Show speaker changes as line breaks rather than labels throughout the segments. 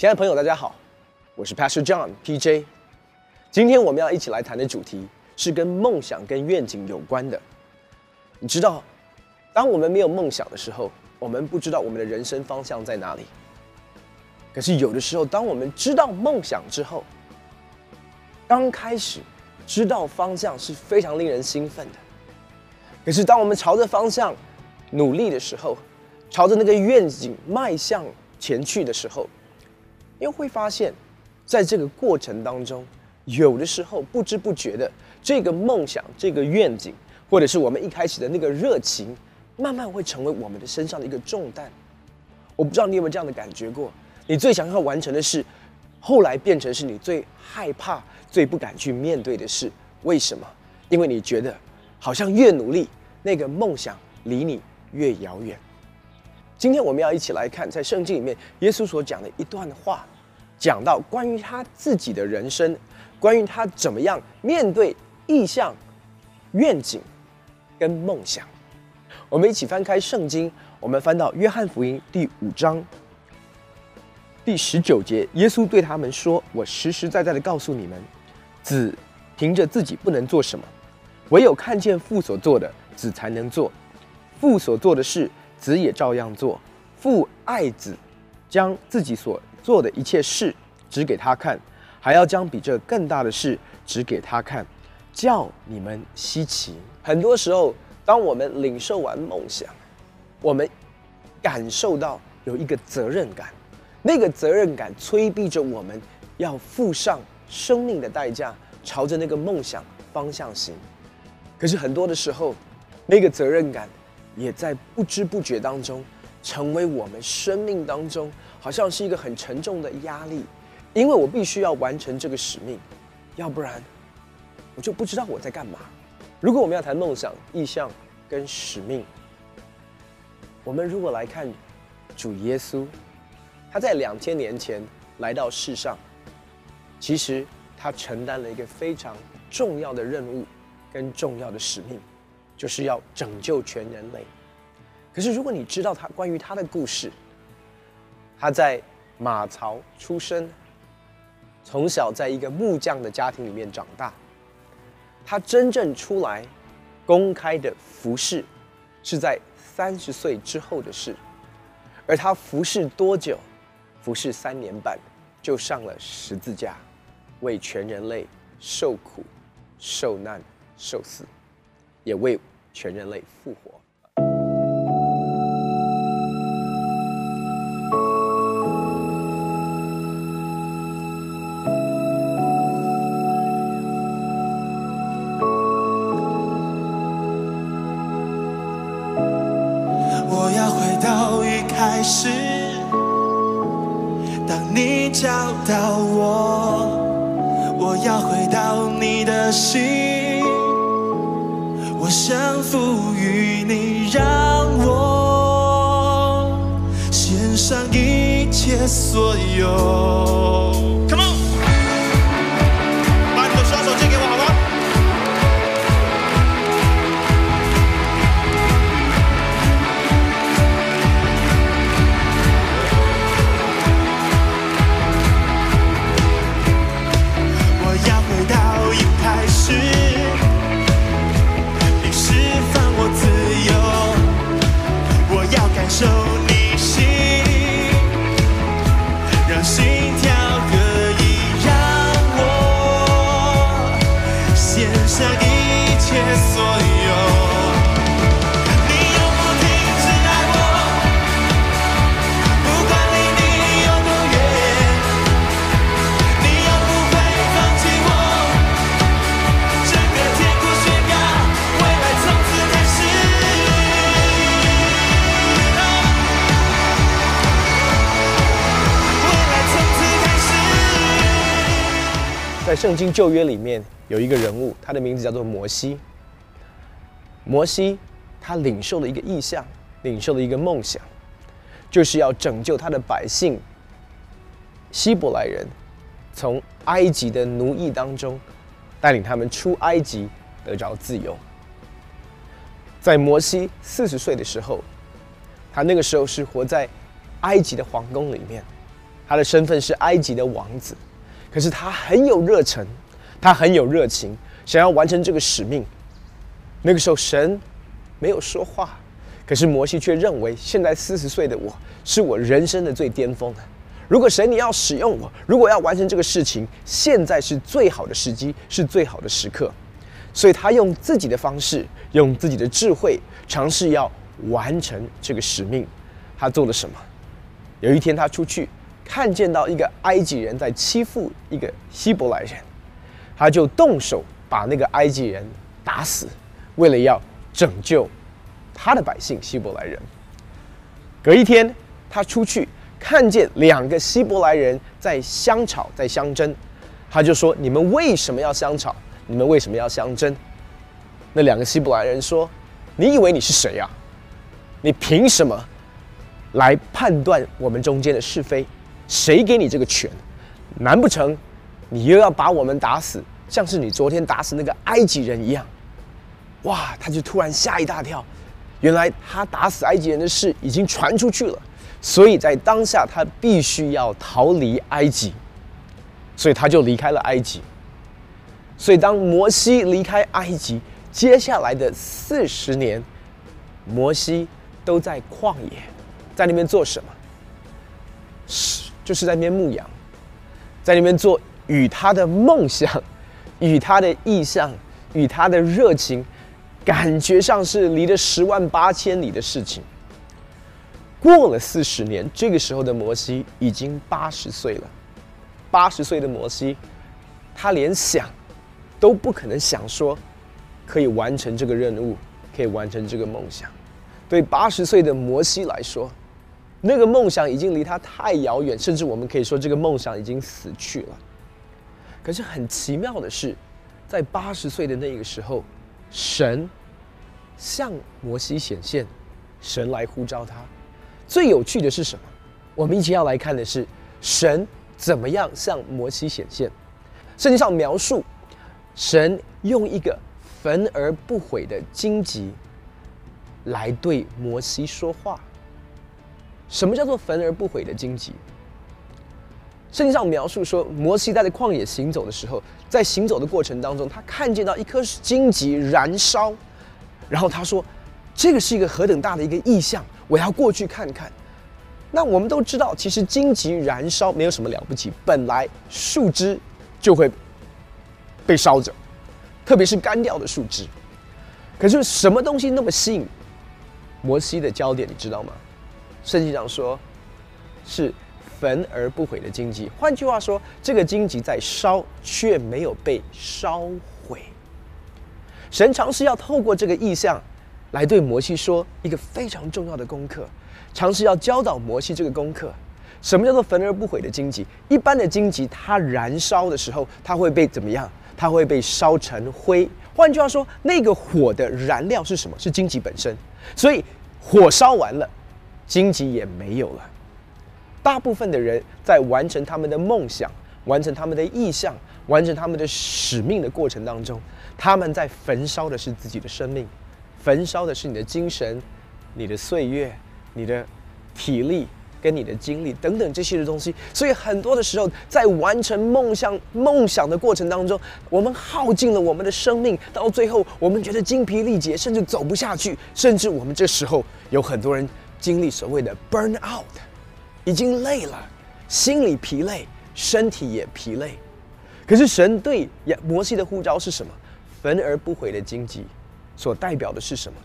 亲爱的朋友，大家好，我是 Pastor John PJ。今天我们要一起来谈的主题是跟梦想、跟愿景有关的。你知道，当我们没有梦想的时候，我们不知道我们的人生方向在哪里。可是有的时候，当我们知道梦想之后，刚开始知道方向是非常令人兴奋的。可是当我们朝着方向努力的时候，朝着那个愿景迈向前去的时候，又会发现，在这个过程当中，有的时候不知不觉的，这个梦想、这个愿景，或者是我们一开始的那个热情，慢慢会成为我们的身上的一个重担。我不知道你有没有这样的感觉过？你最想要完成的事，后来变成是你最害怕、最不敢去面对的事。为什么？因为你觉得，好像越努力，那个梦想离你越遥远。今天我们要一起来看，在圣经里面，耶稣所讲的一段话，讲到关于他自己的人生，关于他怎么样面对意向、愿景跟梦想。我们一起翻开圣经，我们翻到约翰福音第五章第十九节，耶稣对他们说：“我实实在在的告诉你们，子凭着自己不能做什么，唯有看见父所做的，子才能做。父所做的事。”子也照样做，父爱子，将自己所做的一切事指给他看，还要将比这更大的事指给他看，叫你们稀奇。很多时候，当我们领受完梦想，我们感受到有一个责任感，那个责任感催逼着我们要付上生命的代价，朝着那个梦想方向行。可是很多的时候，那个责任感。也在不知不觉当中，成为我们生命当中好像是一个很沉重的压力，因为我必须要完成这个使命，要不然我就不知道我在干嘛。如果我们要谈梦想、意向跟使命，我们如果来看主耶稣，他在两千年前来到世上，其实他承担了一个非常重要的任务跟重要的使命。就是要拯救全人类。可是，如果你知道他关于他的故事，他在马槽出生，从小在一个木匠的家庭里面长大。他真正出来公开的服侍，是在三十岁之后的事。而他服侍多久？服侍三年半，就上了十字架，为全人类受苦、受难、受死，也为。全人类复活。
我要回到一开始，当你找到所有。
在圣经旧约里面有一个人物，他的名字叫做摩西。摩西他领受了一个意象，领受了一个梦想，就是要拯救他的百姓希伯来人，从埃及的奴役当中带领他们出埃及，得着自由。在摩西四十岁的时候，他那个时候是活在埃及的皇宫里面，他的身份是埃及的王子，可是他很有热忱，他很有热情，想要完成这个使命。那个时候神没有说话，可是摩西却认为，现在四十岁的我是我人生的最巅峰。如果神你要使用我，如果要完成这个事情，现在是最好的时机，是最好的时刻。所以他用自己的方式，用自己的智慧，尝试要完成这个使命。他做了什么？有一天他出去。看见到一个埃及人在欺负一个希伯来人，他就动手把那个埃及人打死，为了要拯救他的百姓希伯来人。隔一天，他出去看见两个希伯来人在相吵，在相争，他就说：“你们为什么要相吵？你们为什么要相争？”那两个希伯来人说：“你以为你是谁呀？你凭什么来判断我们中间的是非？”谁给你这个权？难不成你又要把我们打死，像是你昨天打死那个埃及人一样？哇！他就突然吓一大跳，原来他打死埃及人的事已经传出去了，所以在当下他必须要逃离埃及，所以他就离开了埃及。所以当摩西离开埃及，接下来的四十年，摩西都在旷野，在那边做什么？是。就是在那边牧羊，在那边做与他的梦想、与他的意向、与他的热情，感觉上是离了十万八千里的事情。过了四十年，这个时候的摩西已经八十岁了。八十岁的摩西，他连想都不可能想说可以完成这个任务，可以完成这个梦想。对八十岁的摩西来说，那个梦想已经离他太遥远，甚至我们可以说，这个梦想已经死去了。可是很奇妙的是，在八十岁的那个时候，神向摩西显现，神来呼召他。最有趣的是什么？我们一起要来看的是神怎么样向摩西显现。圣经上描述，神用一个焚而不毁的荆棘来对摩西说话。什么叫做焚而不毁的荆棘？圣经上描述说，摩西在旷野行走的时候，在行走的过程当中，他看见到一颗荆棘燃烧，然后他说：“这个是一个何等大的一个意象，我要过去看看。”那我们都知道，其实荆棘燃烧没有什么了不起，本来树枝就会被烧着，特别是干掉的树枝。可是什么东西那么吸引摩西的焦点？你知道吗？圣经上说，是焚而不毁的荆棘。换句话说，这个荆棘在烧，却没有被烧毁。神尝试要透过这个意象，来对摩西说一个非常重要的功课，尝试要教导摩西这个功课。什么叫做焚而不毁的荆棘？一般的荆棘，它燃烧的时候，它会被怎么样？它会被烧成灰。换句话说，那个火的燃料是什么？是荆棘本身。所以火烧完了。荆棘也没有了。大部分的人在完成他们的梦想、完成他们的意向、完成他们的使命的过程当中，他们在焚烧的是自己的生命，焚烧的是你的精神、你的岁月、你的体力跟你的精力等等这些的东西。所以很多的时候，在完成梦想、梦想的过程当中，我们耗尽了我们的生命，到最后我们觉得精疲力竭，甚至走不下去，甚至我们这时候有很多人。经历所谓的 burn out，已经累了，心里疲累，身体也疲累。可是神对摩西的呼召是什么？焚而不毁的荆棘，所代表的是什么？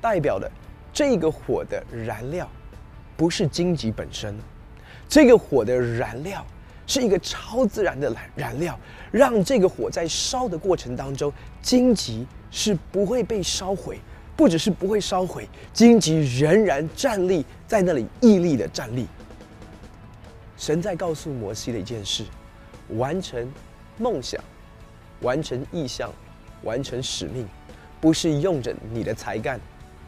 代表的这个火的燃料，不是荆棘本身，这个火的燃料是一个超自然的燃燃料，让这个火在烧的过程当中，荆棘是不会被烧毁。不只是不会烧毁，荆棘仍然站立在那里，屹立的站立。神在告诉摩西的一件事：完成梦想、完成意向、完成使命，不是用着你的才干、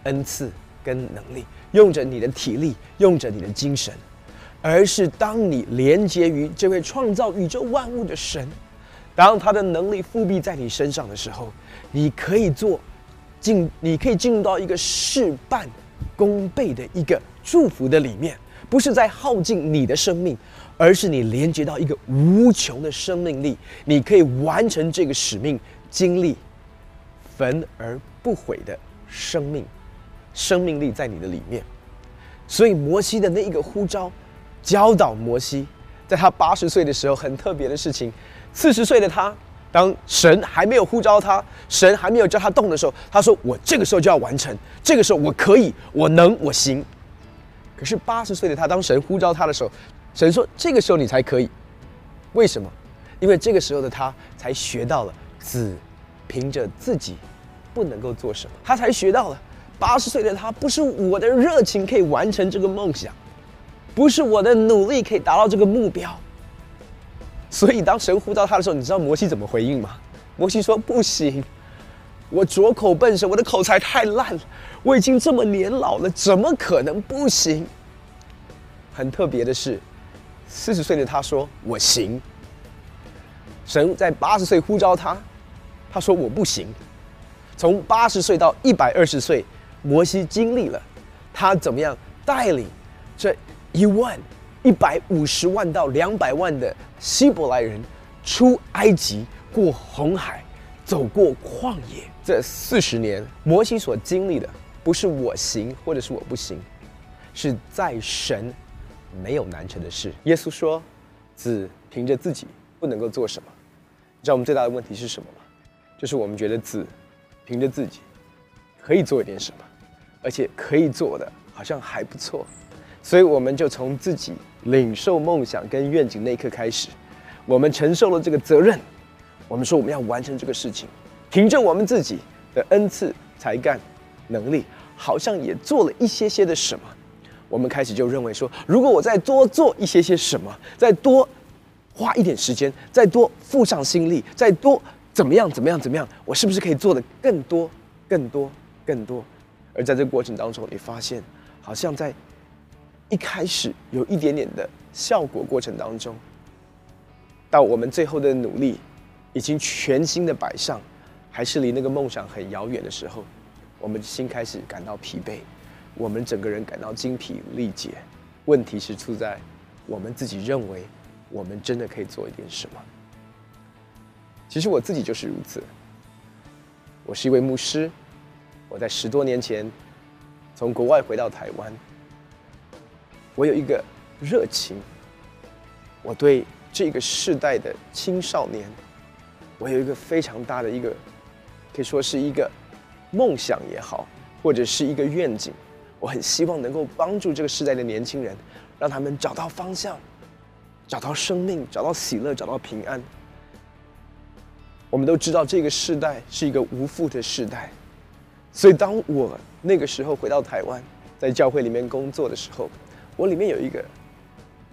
恩赐跟能力，用着你的体力，用着你的精神，而是当你连接于这位创造宇宙万物的神，当他的能力复辟在你身上的时候，你可以做。进，你可以进入到一个事半功倍的一个祝福的里面，不是在耗尽你的生命，而是你连接到一个无穷的生命力，你可以完成这个使命，经历焚而不毁的生命，生命力在你的里面。所以摩西的那一个呼召，教导摩西，在他八十岁的时候，很特别的事情。四十岁的他，当神还没有呼召他，神还没有叫他动的时候，他说：“我这个时候就要完成，这个时候我可以，我能，我行。”可是八十岁的他，当神呼召他的时候，神说：“这个时候你才可以。”为什么？因为这个时候的他才学到了子凭着自己不能够做什么，他才学到了。八十岁的他，不是我的热情可以完成这个梦想，不是我的努力可以达到这个目标。所以当神呼召他的时候，你知道摩西怎么回应吗？摩西说：“不行，我拙口笨舌，我的口才太烂了，我已经这么年老了，怎么可能不行？”很特别的是，四十岁的他说：“我行。”神在八十岁呼召他，他说：“我不行。”从八十岁到一百二十岁。摩西经历了，他怎么样带领这一万一百五十万到两百万的希伯来人出埃及、过红海、走过旷野？这四十年，摩西所经历的不是我行或者是我不行，是在神没有难成的事。耶稣说：“子凭着自己不能够做什么。”你知道我们最大的问题是什么吗？就是我们觉得子凭着自己可以做一点什么。而且可以做的好像还不错，所以我们就从自己领受梦想跟愿景那一刻开始，我们承受了这个责任。我们说我们要完成这个事情，凭着我们自己的恩赐、才干、能力，好像也做了一些些的什么。我们开始就认为说，如果我再多做一些些什么，再多花一点时间，再多付上心力，再多怎么样怎么样怎么样，我是不是可以做的更多、更多、更多？而在这个过程当中，你发现，好像在一开始有一点点的效果过程当中，到我们最后的努力已经全新的摆上，还是离那个梦想很遥远的时候，我们心开始感到疲惫，我们整个人感到精疲力竭。问题是出在我们自己认为我们真的可以做一点什么。其实我自己就是如此，我是一位牧师。我在十多年前从国外回到台湾，我有一个热情，我对这个世代的青少年，我有一个非常大的一个，可以说是一个梦想也好，或者是一个愿景，我很希望能够帮助这个时代的年轻人，让他们找到方向，找到生命，找到喜乐，找到平安。我们都知道这个时代是一个无父的时代。所以，当我那个时候回到台湾，在教会里面工作的时候，我里面有一个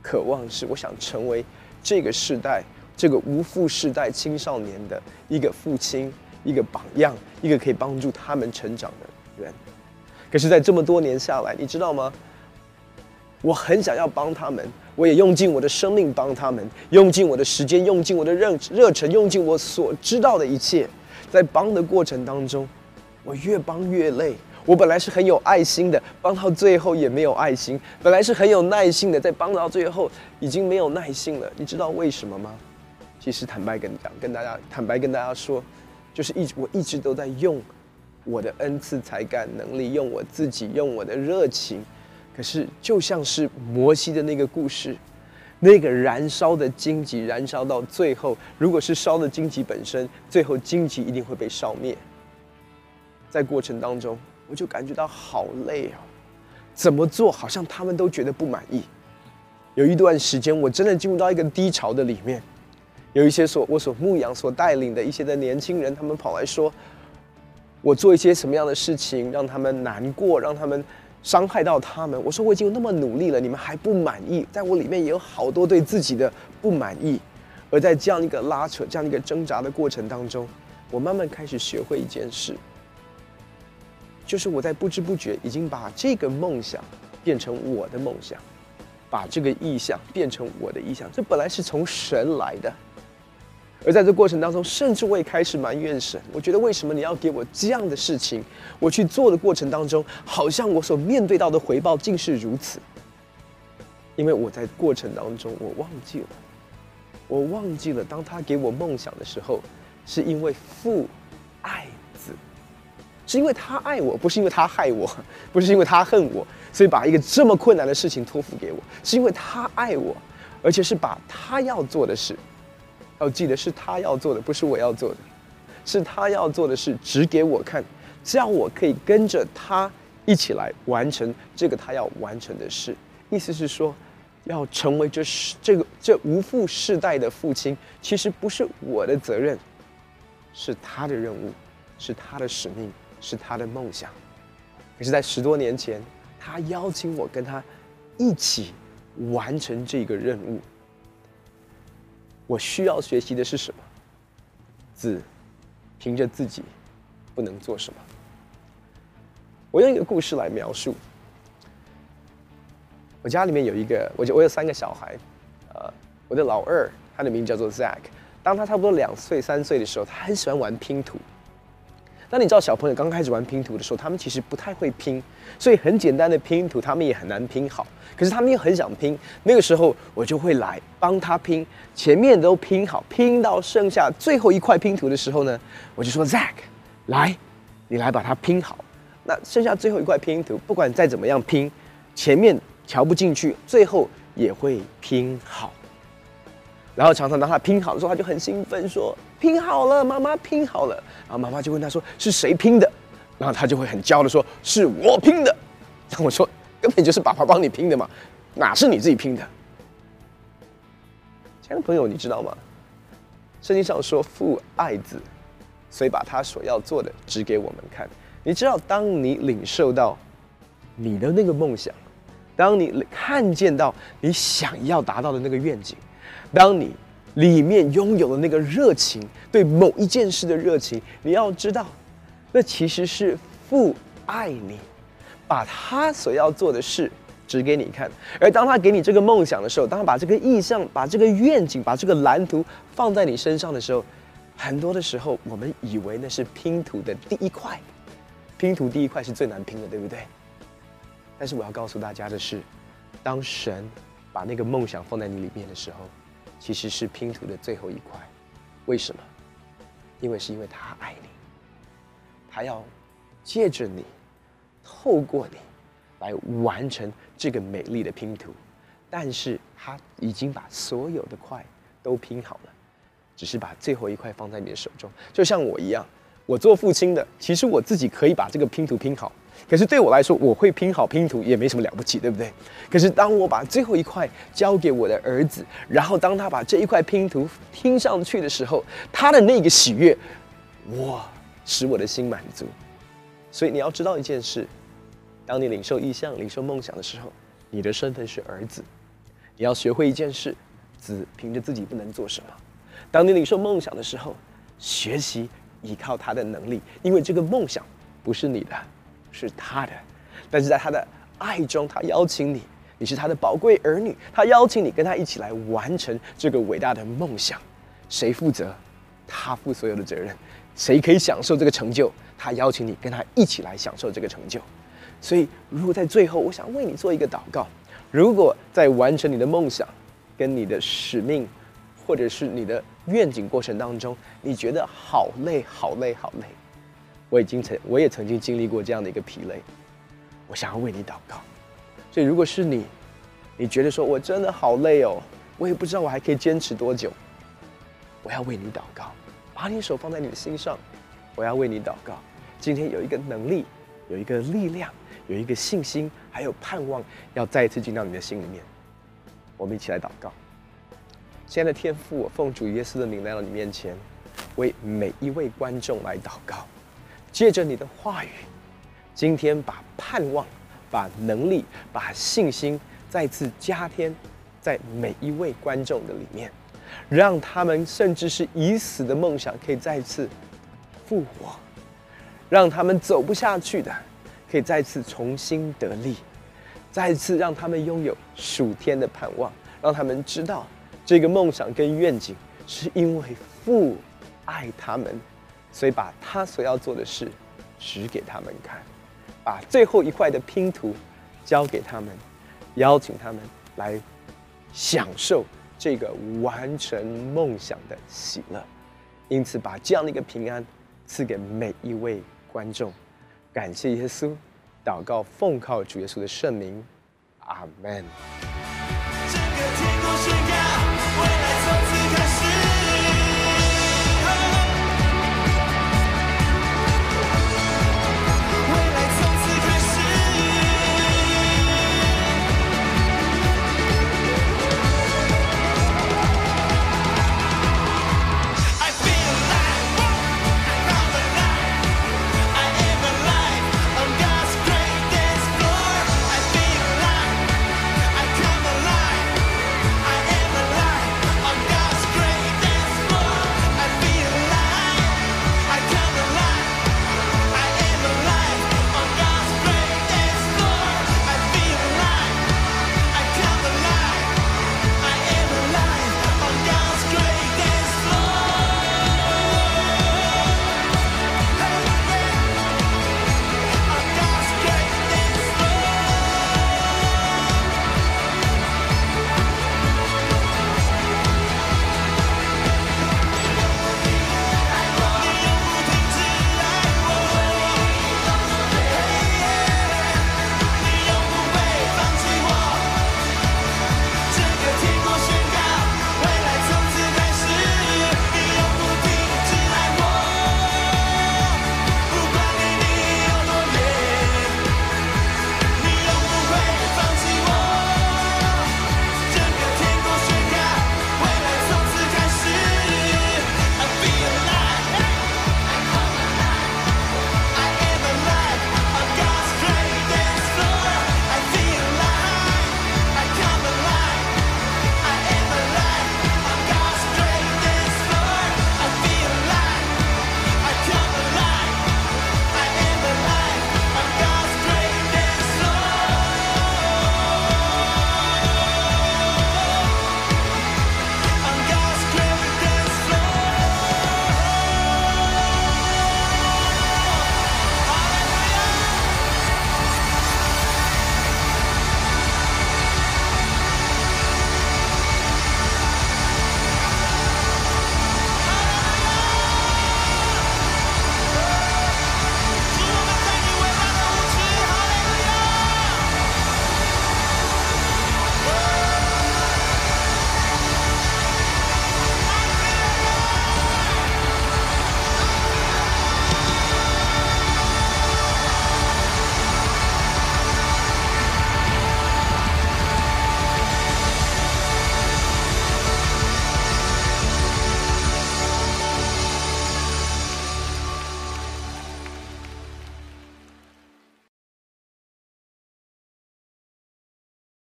渴望，是我想成为这个时代、这个无父世代青少年的一个父亲、一个榜样、一个可以帮助他们成长的人。可是，在这么多年下来，你知道吗？我很想要帮他们，我也用尽我的生命帮他们，用尽我的时间，用尽我的热热忱，用尽我所知道的一切，在帮的过程当中。我越帮越累。我本来是很有爱心的，帮到最后也没有爱心；本来是很有耐心的，在帮到最后已经没有耐心了。你知道为什么吗？其实坦白跟你讲，跟大家坦白跟大家说，就是一直我一直都在用我的恩赐、才干、能力，用我自己，用我的热情。可是就像是摩西的那个故事，那个燃烧的荆棘，燃烧到最后，如果是烧的荆棘本身，最后荆棘一定会被烧灭。在过程当中，我就感觉到好累啊！怎么做好像他们都觉得不满意。有一段时间，我真的进入到一个低潮的里面。有一些所我所牧养、所带领的一些的年轻人，他们跑来说，我做一些什么样的事情让他们难过，让他们伤害到他们。我说我已经那么努力了，你们还不满意？在我里面也有好多对自己的不满意。而在这样一个拉扯、这样一个挣扎的过程当中，我慢慢开始学会一件事。就是我在不知不觉已经把这个梦想变成我的梦想，把这个意向变成我的意向。这本来是从神来的，而在这过程当中，甚至我也开始埋怨神。我觉得为什么你要给我这样的事情？我去做的过程当中，好像我所面对到的回报竟是如此。因为我在过程当中我忘记了，我忘记了，当他给我梦想的时候，是因为父爱，是因为他爱我，不是因为他害我，不是因为他恨我，所以把一个这么困难的事情托付给我，是因为他爱我，而且是把他要做的事，要记得是他要做的，不是我要做的，是他要做的事指给我看，叫我可以跟着他一起来完成这个他要完成的事。意思是说，要成为这世这个这无父世代的父亲，其实不是我的责任，是他的任务，是他的使命，是他的梦想。可是，在十多年前，他邀请我跟他一起完成这个任务。我需要学习的是什么？子凭着自己不能做什么。我用一个故事来描述。我家里面有一个，我就我有三个小孩，呃，我的老二他的名字叫做 Zack。当他差不多两岁三岁的时候，他很喜欢玩拼图。那你知道小朋友刚开始玩拼图的时候，他们其实不太会拼，所以很简单的拼图他们也很难拼好。可是他们又很想拼，那个时候我就会来帮他拼，前面都拼好，拼到剩下最后一块拼图的时候呢，我就说 Zack，来，你来把它拼好。那剩下最后一块拼图，不管再怎么样拼，前面。瞧不进去，最后也会拼好。然后常常当他拼好的时候，他就很兴奋说：“拼好了，妈妈拼好了。”然后妈妈就问他说：“是谁拼的？”然后他就会很骄傲的说：“是我拼的。”然后我说：“根本就是爸爸帮你拼的嘛，哪是你自己拼的？”亲爱的朋友，你知道吗？圣经上说父爱子，所以把他所要做的指给我们看。你知道，当你领受到你的那个梦想。当你看见到你想要达到的那个愿景，当你里面拥有的那个热情，对某一件事的热情，你要知道，那其实是父爱你，把他所要做的事指给你看。而当他给你这个梦想的时候，当他把这个意向、把这个愿景、把这个蓝图放在你身上的时候，很多的时候我们以为那是拼图的第一块，拼图第一块是最难拼的，对不对？但是我要告诉大家的是，当神把那个梦想放在你里面的时候，其实是拼图的最后一块。为什么？因为是因为他爱你，他要借着你，透过你来完成这个美丽的拼图。但是他已经把所有的块都拼好了，只是把最后一块放在你的手中。就像我一样，我做父亲的，其实我自己可以把这个拼图拼好。可是对我来说，我会拼好拼图也没什么了不起，对不对？可是当我把最后一块交给我的儿子，然后当他把这一块拼图拼上去的时候，他的那个喜悦，哇，使我的心满足。所以你要知道一件事：当你领受意向、领受梦想的时候，你的身份是儿子。你要学会一件事：子凭着自己不能做什么。当你领受梦想的时候，学习依靠他的能力，因为这个梦想不是你的。是他的，但是在他的爱中，他邀请你，你是他的宝贵儿女，他邀请你跟他一起来完成这个伟大的梦想。谁负责？他负所有的责任。谁可以享受这个成就？他邀请你跟他一起来享受这个成就。所以，如果在最后，我想为你做一个祷告：如果在完成你的梦想、跟你的使命，或者是你的愿景过程当中，你觉得好累、好累、好累。我已经曾，我也曾经经历过这样的一个疲累，我想要为你祷告。所以，如果是你，你觉得说我真的好累哦，我也不知道我还可以坚持多久，我要为你祷告，把你手放在你的心上，我要为你祷告。今天有一个能力，有一个力量，有一个信心，还有盼望，要再一次进到你的心里面。我们一起来祷告。亲爱的天父，我奉主耶稣的名来到你面前，为每一位观众来祷告。借着你的话语，今天把盼望、把能力、把信心再次加添在每一位观众的里面，让他们甚至是已死的梦想可以再次复活，让他们走不下去的可以再次重新得力，再次让他们拥有属天的盼望，让他们知道这个梦想跟愿景是因为父爱他们。所以把他所要做的事指给他们看，把最后一块的拼图交给他们，邀请他们来享受这个完成梦想的喜乐。因此，把这样的一个平安赐给每一位观众。感谢耶稣，祷告奉靠主耶稣的圣名，阿门。
整个天空星